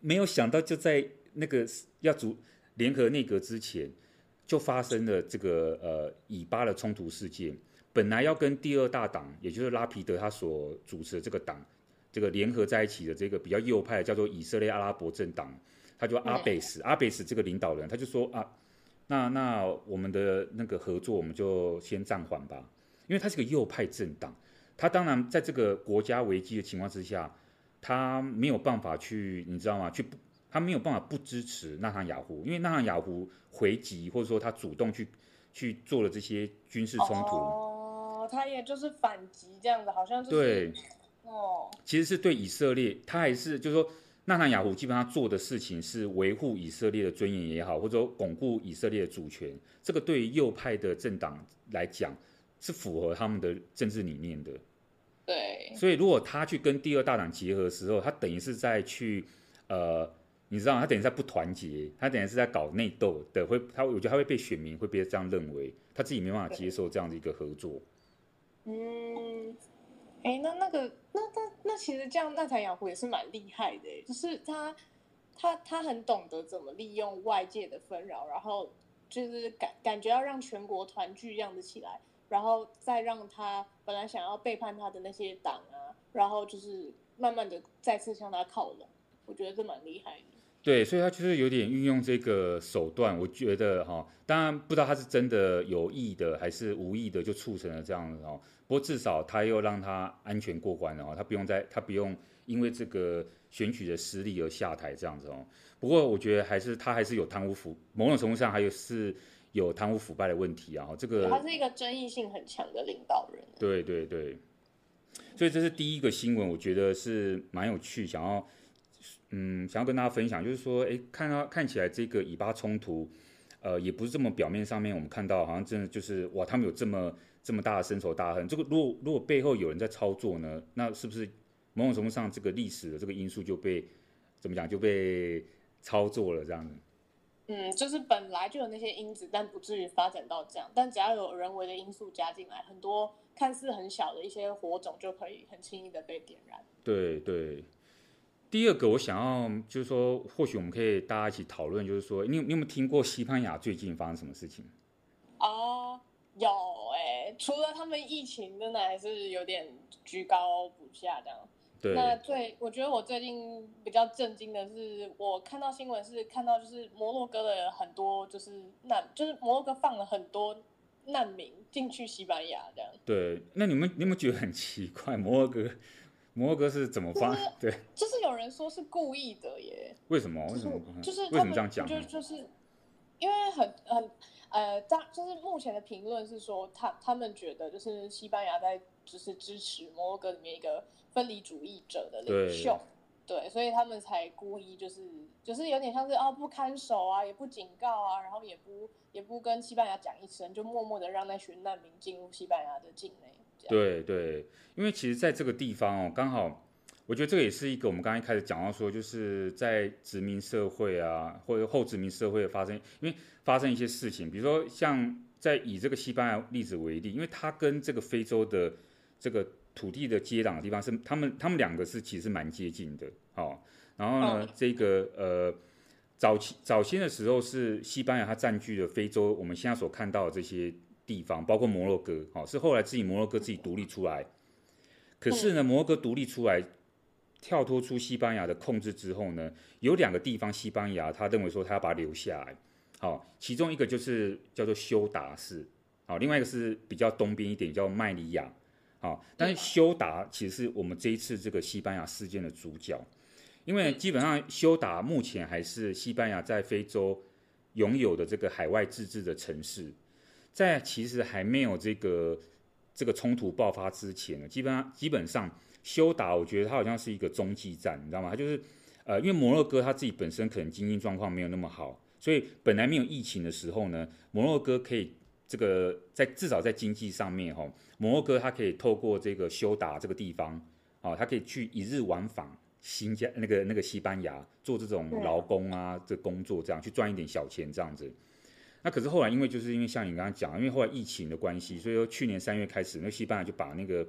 没有想到就在那个要组。联合内阁之前就发生了这个呃以巴的冲突事件，本来要跟第二大党，也就是拉皮德他所主持的这个党，这个联合在一起的这个比较右派叫做以色列阿拉伯政党，他就阿贝斯，阿贝斯这个领导人他就说啊，那那我们的那个合作我们就先暂缓吧，因为他是个右派政党，他当然在这个国家危机的情况之下，他没有办法去，你知道吗？去。他没有办法不支持纳塔雅胡，因为纳塔雅胡回击或者说他主动去去做了这些军事冲突。哦，他也就是反击这样子，好像就是。对。哦。其实是对以色列，他还是就是说，纳坦雅胡基本上做的事情是维护以色列的尊严也好，或者说巩固以色列的主权。这个对于右派的政党来讲是符合他们的政治理念的。对。所以如果他去跟第二大党结合的时候，他等于是在去呃。你知道？他等于在不团结，他等于是在搞内斗的，会他我觉得他会被选民会被这样认为，他自己没办法接受这样的一个合作。嗯，哎、那那个那那那其实这样纳坦雅胡也是蛮厉害的，就是他他他很懂得怎么利用外界的纷扰，然后就是感感觉要让全国团聚这样子起来，然后再让他本来想要背叛他的那些党啊，然后就是慢慢的再次向他靠拢，我觉得这蛮厉害的。对，所以他就是有点运用这个手段，我觉得哈，当然不知道他是真的有意的还是无意的，就促成了这样子哦。不过至少他又让他安全过关了哦，他不用再，他不用因为这个选举的失利而下台这样子哦。不过我觉得还是他还是有贪污腐，某种程度上还有是有贪污腐败的问题啊。这个他是一个争议性很强的领导人。对对对，所以这是第一个新闻，我觉得是蛮有趣，想要。嗯，想要跟大家分享，就是说，哎，看到看起来这个以巴冲突，呃，也不是这么表面上面我们看到，好像真的就是哇，他们有这么这么大的深仇大恨。这个如果如果背后有人在操作呢，那是不是某种程度上这个历史的这个因素就被怎么讲就被操作了这样子？嗯，就是本来就有那些因子，但不至于发展到这样。但只要有人为的因素加进来，很多看似很小的一些火种就可以很轻易的被点燃。对对。第二个，我想要就是说，或许我们可以大家一起讨论，就是说，你有你有没有听过西班牙最近发生什么事情？哦，有哎、欸，除了他们疫情真的还是有点居高不下这样。对。那最我觉得我最近比较震惊的是，我看到新闻是看到就是摩洛哥的很多就是难，就是摩洛哥放了很多难民进去西班牙这样。对，那你们你有没有觉得很奇怪？摩洛哥。摩洛哥是怎么发？对，就是有人说是故意的耶。为什么？为什么？就是为什么这样讲？就就是因为很很呃，大就是目前的评论是说，他他们觉得就是西班牙在就是支持摩洛哥里面一个分离主义者的领袖，对，所以他们才故意就是就是有点像是哦不看守啊，也不警告啊，然后也不也不跟西班牙讲一声，就默默的让那群难民进入西班牙的境内。对对，因为其实在这个地方哦，刚好我觉得这个也是一个我们刚刚一开始讲到说，就是在殖民社会啊，或者后殖民社会发生，因为发生一些事情，比如说像在以这个西班牙例子为例，因为它跟这个非洲的这个。土地的接壤的地方是他们，他们两个是其实蛮接近的，哦，然后呢，这个呃，早期早先的时候是西班牙，它占据了非洲，我们现在所看到的这些地方，包括摩洛哥，哦，是后来自己摩洛哥自己独立出来，可是呢，摩洛哥独立出来，跳脱出西班牙的控制之后呢，有两个地方西班牙他认为说他要把它留下来，好，其中一个就是叫做休达市，好，另外一个是比较东边一点叫麦里亚。好，但是休达其实是我们这一次这个西班牙事件的主角，因为基本上休达目前还是西班牙在非洲拥有的这个海外自治的城市，在其实还没有这个这个冲突爆发之前呢，基本上基本上休达，我觉得它好像是一个中继站，你知道吗？它就是呃，因为摩洛哥它自己本身可能经济状况没有那么好，所以本来没有疫情的时候呢，摩洛哥可以。这个在至少在经济上面，哈，摩洛哥它可以透过这个休达这个地方，哦，它可以去一日往返新加那个那个西班牙做这种劳工啊，这工作这样去赚一点小钱这样子。那可是后来因为就是因为像你刚刚讲，因为后来疫情的关系，所以说去年三月开始，那西班牙就把那个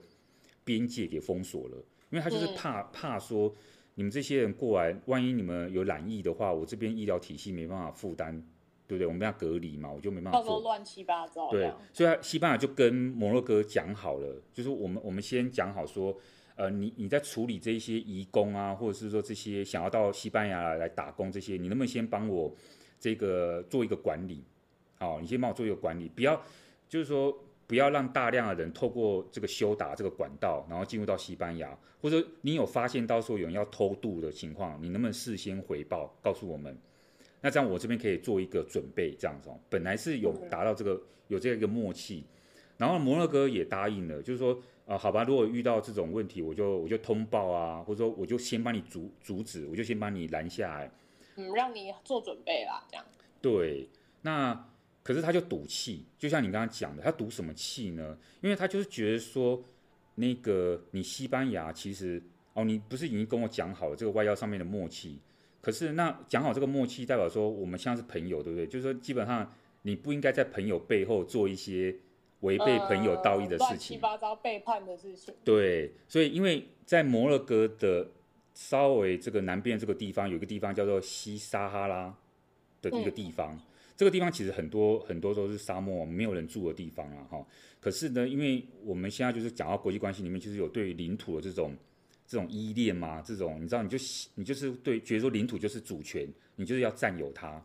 边界给封锁了，因为他就是怕怕说你们这些人过来，万一你们有染疫的话，我这边医疗体系没办法负担。对不对？我们要隔离嘛，我就没办法做。乱七八糟。对，所以西班牙就跟摩洛哥讲好了，就是我们我们先讲好说，呃，你你在处理这些移工啊，或者是说这些想要到西班牙来打工这些，你能不能先帮我这个做一个管理？好，你先帮我做一个管理，不要就是说不要让大量的人透过这个修达这个管道，然后进入到西班牙，或者你有发现到说有人要偷渡的情况，你能不能事先回报告诉我们？那这样我这边可以做一个准备，这样子哦。本来是有达到这个有这样一个默契，然后摩洛哥也答应了，就是说啊、呃，好吧，如果遇到这种问题，我就我就通报啊，或者说我就先帮你阻阻止，我就先帮你拦下来，嗯，让你做准备啦，这样。对，那可是他就赌气，就像你刚刚讲的，他赌什么气呢？因为他就是觉得说，那个你西班牙其实哦，你不是已经跟我讲好了这个外交上面的默契？可是那讲好这个默契，代表说我们现在是朋友，对不对？就是说基本上你不应该在朋友背后做一些违背朋友道义的事情，乱七八糟背叛的事情。对，所以因为在摩洛哥的稍微这个南边这个地方，有一个地方叫做西撒哈拉的一个地方，嗯、这个地方其实很多很多都是沙漠，没有人住的地方啊，哈。可是呢，因为我们现在就是讲到国际关系里面，就是有对领土的这种。这种依恋嘛，这种你知道，你就你就是对，觉得说领土就是主权，你就是要占有它。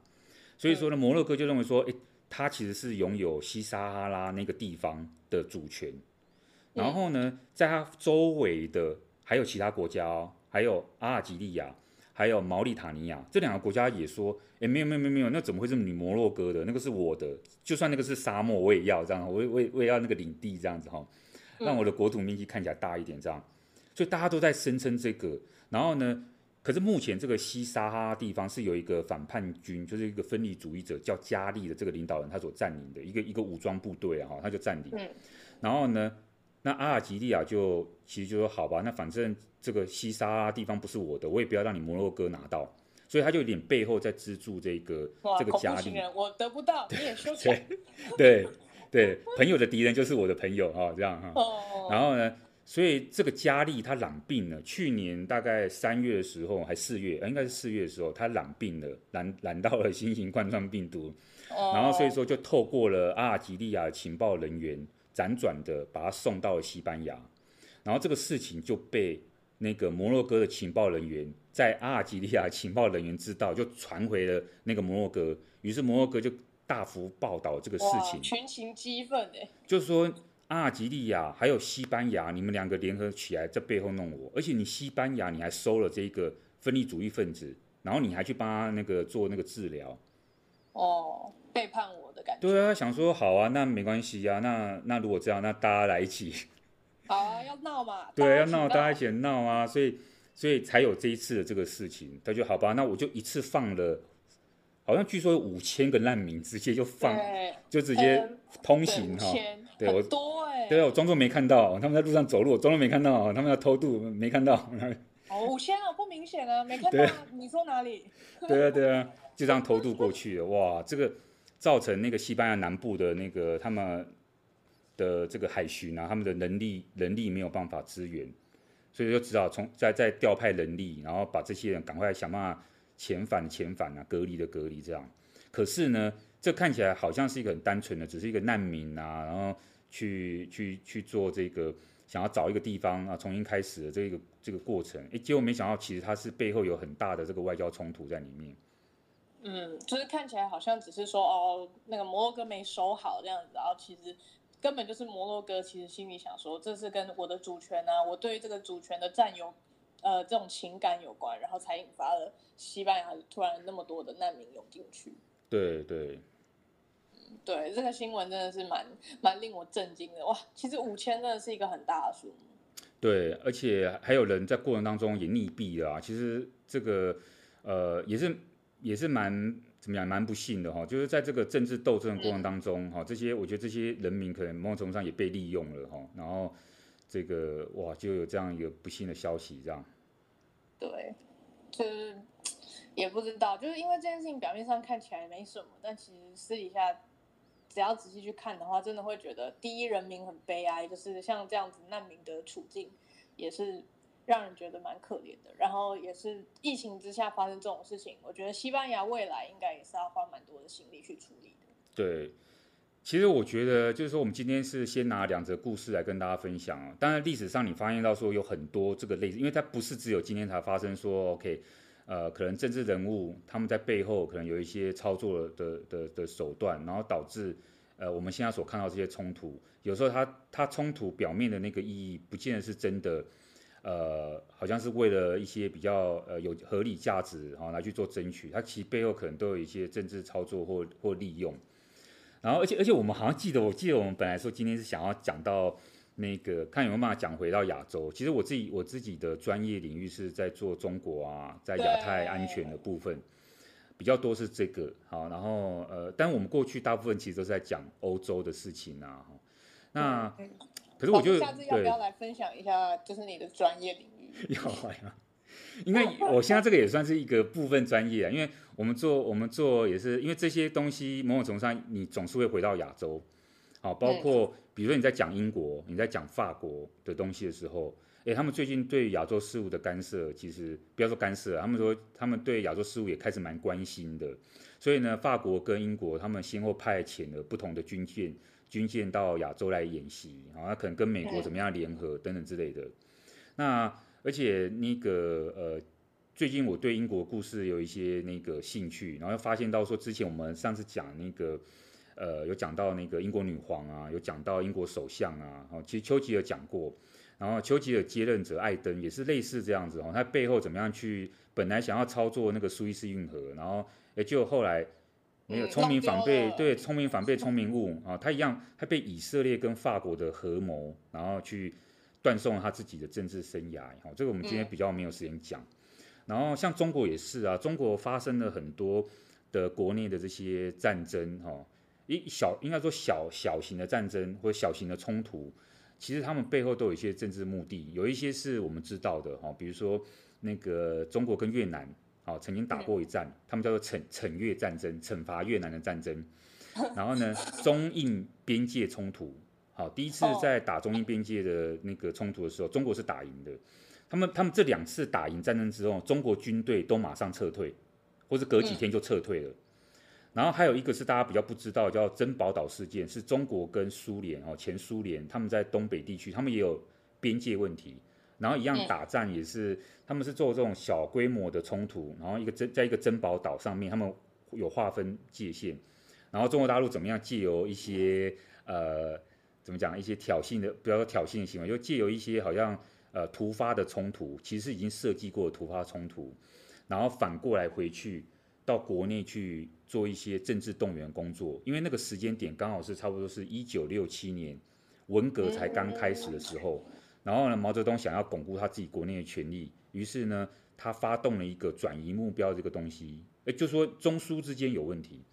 所以说呢，摩洛哥就认为说，诶，它其实是拥有西撒哈拉那个地方的主权。然后呢，在它周围的还有其他国家哦，还有阿尔及利亚，还有毛里塔尼亚这两个国家也说，诶，没有没有没有没有，那怎么会是你摩洛哥的？那个是我的，就算那个是沙漠，我也要这样，我也我也我也要那个领地这样子哈，让我的国土面积看起来大一点这样。所以大家都在声称这个，然后呢，可是目前这个西撒哈拉地方是有一个反叛军，就是一个分离主义者叫加利的这个领导人，他所占领的一个一个武装部队啊，他就占领。嗯。然后呢，那阿尔及利亚就其实就说好吧，那反正这个西撒哈拉地方不是我的，我也不要让你摩洛哥拿到，所以他就有点背后在资助这个这个加利。我得不到，你也收起 来。对对，朋友的敌人就是我的朋友哈，这样哈。哦。然后呢？所以这个加利他染病了，去年大概三月的时候，还四月，应该是四月的时候，她染病了，染染到了新型冠状病毒，然后所以说就透过了阿尔及利亚情报人员辗转的把他送到了西班牙，然后这个事情就被那个摩洛哥的情报人员在阿尔及利亚情报人员知道，就传回了那个摩洛哥，于是摩洛哥就大幅报道这个事情，群情激愤哎，就是说。阿尔及利亚还有西班牙，你们两个联合起来在背后弄我，而且你西班牙你还收了这个分离主义分子，然后你还去帮他那个做那个治疗，哦，背叛我的感觉。对啊，想说好啊，那没关系啊，那那如果这样，那大家来一起，好啊，要闹嘛？对，要闹，大家一起闹啊，所以所以才有这一次的这个事情。他就好吧，那我就一次放了，好像据说有五千个难民直接就放，就直接通行哈。对，我多哎，对啊我装作没看到，他们在路上走路，我装作没看到，他们要偷渡没看到。哦，五千哦，不明显啊，没看到。你说哪里？对啊，对啊，就这样偷渡过去了。哇，这个造成那个西班牙南部的那个他们的这个海巡啊，他们的能力能力没有办法支援，所以就只好从再再调派人力，然后把这些人赶快想办法遣返遣返啊，隔离的隔离这样。可是呢，这看起来好像是一个很单纯的，只是一个难民啊，然后去去去做这个。想要找一个地方啊，重新开始的这个这个过程，哎，结果没想到，其实它是背后有很大的这个外交冲突在里面。嗯，就是看起来好像只是说哦，那个摩洛哥没守好这样子，然后其实根本就是摩洛哥其实心里想说，这是跟我的主权啊，我对于这个主权的占有，呃，这种情感有关，然后才引发了西班牙突然那么多的难民涌进去。对对。对，这个新闻真的是蛮蛮令我震惊的哇！其实五千真的是一个很大的数目。对，而且还有人在过程当中也溺毙了啊。其实这个呃也是也是蛮怎么样蛮不幸的哈。就是在这个政治斗争的过程当中哈，嗯，这些我觉得这些人民可能某种程度上也被利用了哈。然后这个哇就有这样一个不幸的消息这样。对，就是也不知道，就是因为这件事情表面上看起来没什么，但其实私底下。只要仔细去看的话，真的会觉得第一人民很悲哀，就是像这样子难民的处境，也是让人觉得蛮可怜的。然后也是疫情之下发生这种事情，我觉得西班牙未来应该也是要花蛮多的心力去处理的。对，其实我觉得就是说，我们今天是先拿两则故事来跟大家分享啊。当然历史上你发现到说有很多这个类似，因为它不是只有今天才发生说，OK。呃，可能政治人物他们在背后可能有一些操作的的的手段，然后导致呃我们现在所看到这些冲突，有时候它它冲突表面的那个意义，不见得是真的，呃，好像是为了一些比较呃有合理价值哈来去做争取，它其实背后可能都有一些政治操作或或利用，然后而且而且我们好像记得，我记得我们本来说今天是想要讲到。那个看有没有办法讲回到亚洲。其实我自己我自己的专业领域是在做中国啊，在亚太安全的部分比较多是这个。好，然后呃，但我们过去大部分其实都是在讲欧洲的事情啊。那可是我觉得，下次要不要来分享一下，就是你的专业领域？要呀，因为 我现在这个也算是一个部分专业啊，因为我们做我们做也是因为这些东西某种程度上你总是会回到亚洲。好，包括比如说你在讲英国，你在讲法国的东西的时候，诶，他们最近对亚洲事务的干涉，其实不要说干涉，他们说他们对亚洲事务也开始蛮关心的。所以呢，法国跟英国他们先后派遣了不同的军舰，军舰到亚洲来演习，啊，那可能跟美国怎么样联合等等之类的。那而且那个呃，最近我对英国故事有一些那个兴趣，然后发现到说之前我们上次讲那个。呃，有讲到那个英国女皇啊，有讲到英国首相啊，哦，其实丘吉尔讲过，然后丘吉尔接任者艾登也是类似这样子哦，他背后怎么样去，本来想要操作那个苏伊士运河，然后也就后来没有聪明反被、嗯、对聪明反被聪明误啊，他一样，他被以色列跟法国的合谋，然后去断送了他自己的政治生涯，好，这个我们今天比较没有时间讲，然后像中国也是啊，中国发生了很多的国内的这些战争哈。一小应该说小小型的战争或者小型的冲突，其实他们背后都有一些政治目的，有一些是我们知道的哈，比如说那个中国跟越南啊曾经打过一战，他们叫做惩惩越战争，惩罚越南的战争。然后呢，中印边界冲突，好，第一次在打中印边界的那个冲突的时候，中国是打赢的。他们他们这两次打赢战争之后，中国军队都马上撤退，或者隔几天就撤退了。然后还有一个是大家比较不知道，叫珍宝岛事件，是中国跟苏联哦，前苏联他们在东北地区，他们也有边界问题，然后一样打仗也是，他们是做这种小规模的冲突，然后一个珍在一个珍宝岛上面，他们有划分界限，然后中国大陆怎么样借由一些呃怎么讲一些挑衅的，不要说挑衅的行为，就借由一些好像呃突发的冲突，其实已经设计过的突发冲突，然后反过来回去。到国内去做一些政治动员工作，因为那个时间点刚好是差不多是一九六七年，文革才刚开始的时候，然后呢，毛泽东想要巩固他自己国内的权力，于是呢，他发动了一个转移目标这个东西，哎，就说中苏之间有问题，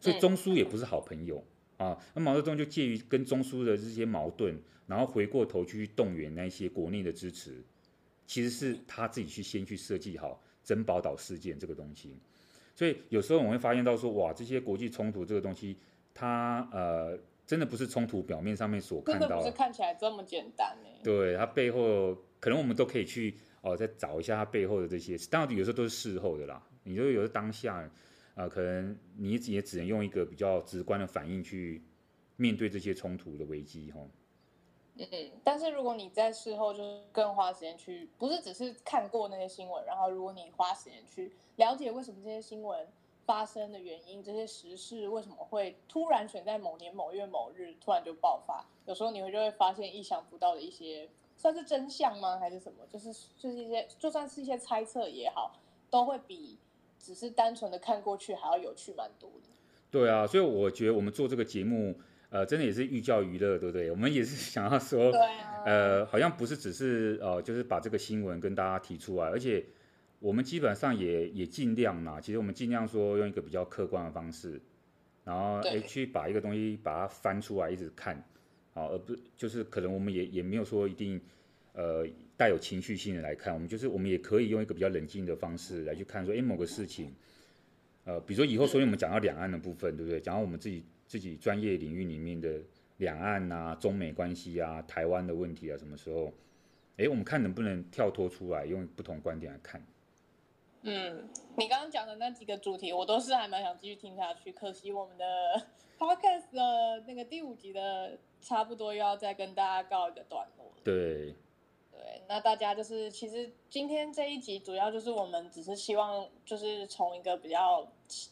所以中苏也不是好朋友、嗯、啊。那毛泽东就介于跟中苏的这些矛盾，然后回过头去动员那些国内的支持，其实是他自己去先去设计好珍宝岛事件这个东西。所以有时候我们会发现到说，哇，这些国际冲突这个东西，它呃。真的不是冲突表面上面所看到的，真的不是看起来这么简单呢。对，它背后可能我们都可以去哦，再找一下它背后的这些，当然有时候都是事后的啦。你就有时候当下啊、呃，可能你也只能用一个比较直观的反应去面对这些冲突的危机哈。嗯，但是如果你在事后就是更花时间去，不是只是看过那些新闻，然后如果你花时间去了解为什么这些新闻。发生的原因，这些时事为什么会突然选在某年某月某日突然就爆发？有时候你会就会发现意想不到的一些，算是真相吗？还是什么？就是就是一些，就算是一些猜测也好，都会比只是单纯的看过去还要有趣蛮多的。对啊，所以我觉得我们做这个节目，呃，真的也是寓教于乐，对不对？我们也是 想要说，对啊，呃，好像不是只是呃，就是把这个新闻跟大家提出来，而且。我们基本上也也尽量嘛，其实我们尽量说用一个比较客观的方式，然后诶去把一个东西把它翻出来一直看，好，而不就是可能我们也也没有说一定呃带有情绪性的来看，我们就是我们也可以用一个比较冷静的方式来去看说，诶某个事情，呃比如说以后所以我们讲到两岸的部分，对不对？讲到我们自己自己专业领域里面的两岸啊、中美关系啊、台湾的问题啊，什么时候，诶我们看能不能跳脱出来，用不同观点来看。嗯，你刚刚讲的那几个主题，我都是还蛮想继续听下去。可惜我们的 podcast 的那个第五集的差不多又要再跟大家告一个段落。对，对，那大家就是其实今天这一集主要就是我们只是希望就是从一个比较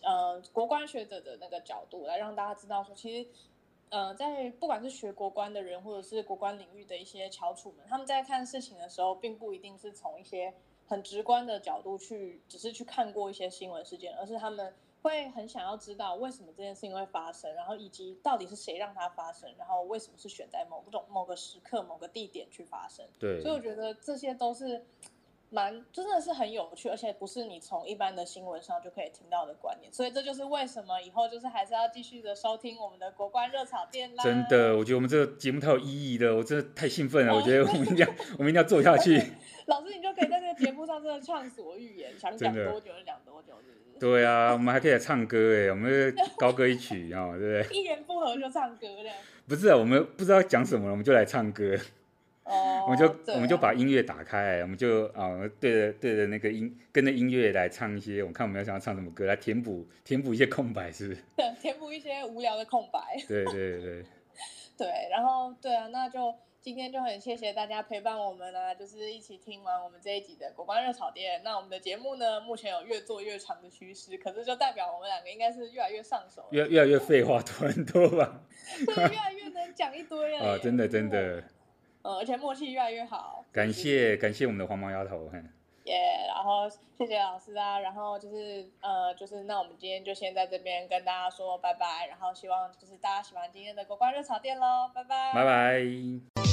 呃国关学者的那个角度来让大家知道说，其实呃在不管是学国关的人或者是国关领域的一些翘楚们，他们在看事情的时候，并不一定是从一些。很直观的角度去，只是去看过一些新闻事件，而是他们会很想要知道为什么这件事情会发生，然后以及到底是谁让它发生，然后为什么是选在某种某个时刻、某个地点去发生。对，所以我觉得这些都是。蛮真的是很有趣，而且不是你从一般的新闻上就可以听到的观念，所以这就是为什么以后就是还是要继续的收听我们的国关热炒店啦。真的，我觉得我们这个节目太有意义了，我真的太兴奋了，我觉得我们一定要我们一定要做下去。老师，你就可以在这个节目上真的畅所欲言，想讲多久就讲多久，是不是？对啊，我们还可以来唱歌哎，我们高歌一曲啊，对不对？一言不合就唱歌这样。不是啊，我们不知道讲什么了，我们就来唱歌。哦、oh，我们就我们就把音乐打开，我们就啊、呃、对着对着那个音跟着音乐来唱一些，我看我们要想要唱什么歌来填补填补一些空白，是不是？对，填补一些无聊的空白。对对对 对，然后对啊，那就今天就很谢谢大家陪伴我们啊，就是一起听完我们这一集的国关热炒店。那我们的节目呢，目前有越做越长的趋势，可是就代表我们两个应该是越来越上手，越越来越废话多很多吧？对，越来越能讲一堆了啊！真的真的。嗯，而且默契越来越好。感谢感谢我们的黄毛丫头，耶、yeah，然后谢谢老师啊，然后就是呃，就是那我们今天就先在这边跟大家说拜拜，然后希望就是大家喜欢今天的国光热炒店喽，拜拜。拜拜。